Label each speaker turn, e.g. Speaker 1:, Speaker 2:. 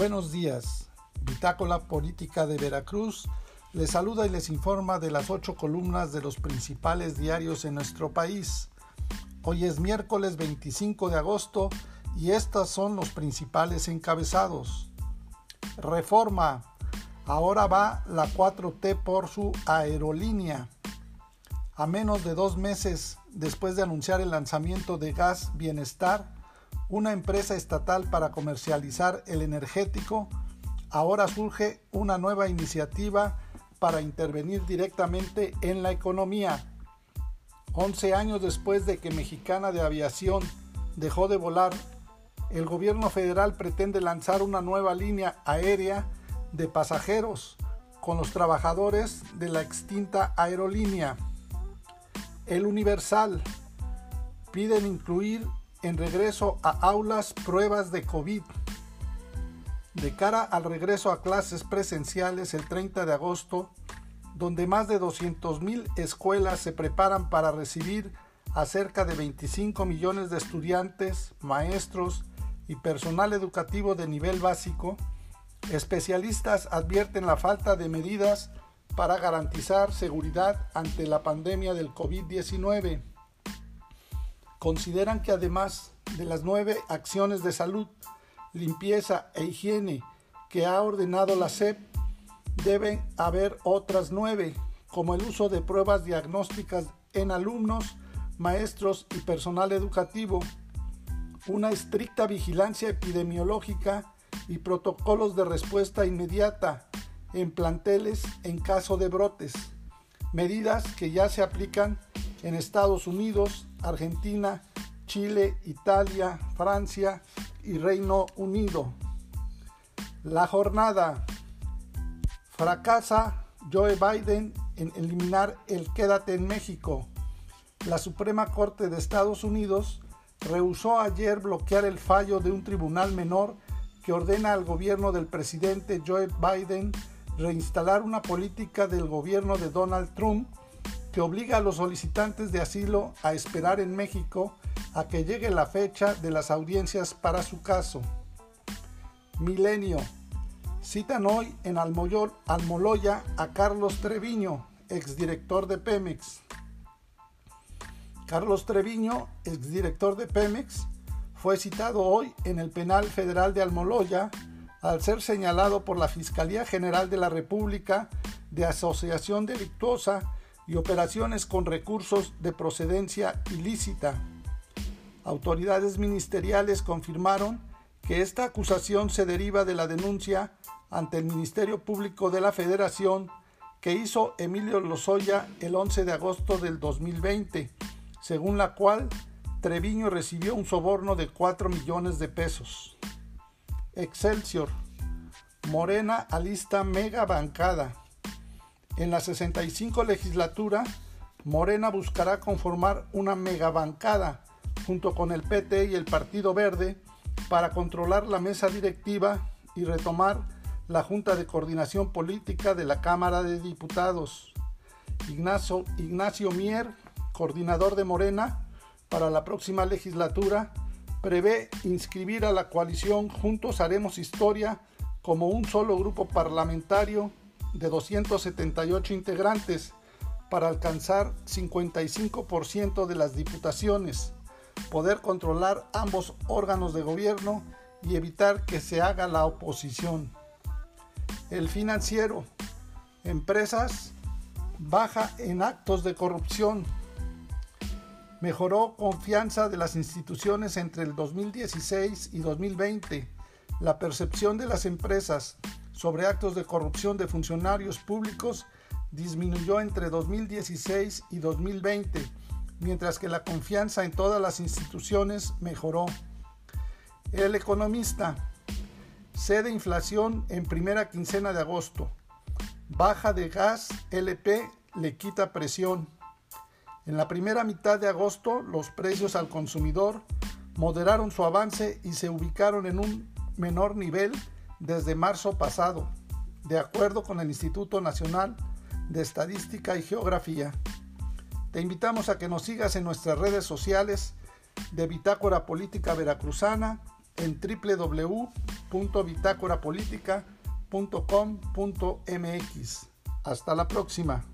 Speaker 1: Buenos días. Bitácola Política de Veracruz les saluda y les informa de las ocho columnas de los principales diarios en nuestro país. Hoy es miércoles 25 de agosto y estos son los principales encabezados. Reforma. Ahora va la 4T por su aerolínea. A menos de dos meses después de anunciar el lanzamiento de Gas Bienestar, una empresa estatal para comercializar el energético, ahora surge una nueva iniciativa para intervenir directamente en la economía. 11 años después de que Mexicana de Aviación dejó de volar, el gobierno federal pretende lanzar una nueva línea aérea de pasajeros con los trabajadores de la extinta aerolínea. El Universal piden incluir en regreso a aulas pruebas de COVID. De cara al regreso a clases presenciales el 30 de agosto, donde más de 200.000 escuelas se preparan para recibir a cerca de 25 millones de estudiantes, maestros y personal educativo de nivel básico, especialistas advierten la falta de medidas para garantizar seguridad ante la pandemia del COVID-19 consideran que además de las nueve acciones de salud, limpieza e higiene que ha ordenado la SEP, deben haber otras nueve, como el uso de pruebas diagnósticas en alumnos, maestros y personal educativo, una estricta vigilancia epidemiológica y protocolos de respuesta inmediata en planteles en caso de brotes, medidas que ya se aplican en Estados Unidos, Argentina, Chile, Italia, Francia y Reino Unido. La jornada fracasa Joe Biden en eliminar el quédate en México. La Suprema Corte de Estados Unidos rehusó ayer bloquear el fallo de un tribunal menor que ordena al gobierno del presidente Joe Biden reinstalar una política del gobierno de Donald Trump que obliga a los solicitantes de asilo a esperar en México a que llegue la fecha de las audiencias para su caso. Milenio. Citan hoy en Almoloya a Carlos Treviño, exdirector de Pemex. Carlos Treviño, exdirector de Pemex, fue citado hoy en el Penal Federal de Almoloya al ser señalado por la Fiscalía General de la República de asociación delictuosa y operaciones con recursos de procedencia ilícita. Autoridades ministeriales confirmaron que esta acusación se deriva de la denuncia ante el Ministerio Público de la Federación que hizo Emilio Lozoya el 11 de agosto del 2020, según la cual Treviño recibió un soborno de 4 millones de pesos. Excelsior. Morena alista mega bancada. En la 65 legislatura, Morena buscará conformar una megabancada junto con el PT y el Partido Verde para controlar la mesa directiva y retomar la Junta de Coordinación Política de la Cámara de Diputados. Ignacio, Ignacio Mier, coordinador de Morena para la próxima legislatura, prevé inscribir a la coalición Juntos Haremos Historia como un solo grupo parlamentario de 278 integrantes para alcanzar 55% de las diputaciones, poder controlar ambos órganos de gobierno y evitar que se haga la oposición. El financiero, empresas, baja en actos de corrupción, mejoró confianza de las instituciones entre el 2016 y 2020. La percepción de las empresas sobre actos de corrupción de funcionarios públicos disminuyó entre 2016 y 2020, mientras que la confianza en todas las instituciones mejoró. El economista cede inflación en primera quincena de agosto. Baja de gas LP le quita presión. En la primera mitad de agosto los precios al consumidor moderaron su avance y se ubicaron en un menor nivel desde marzo pasado, de acuerdo con el Instituto Nacional de Estadística y Geografía. Te invitamos a que nos sigas en nuestras redes sociales de Bitácora Política Veracruzana en www.bitácorapolítica.com.mx. Hasta la próxima.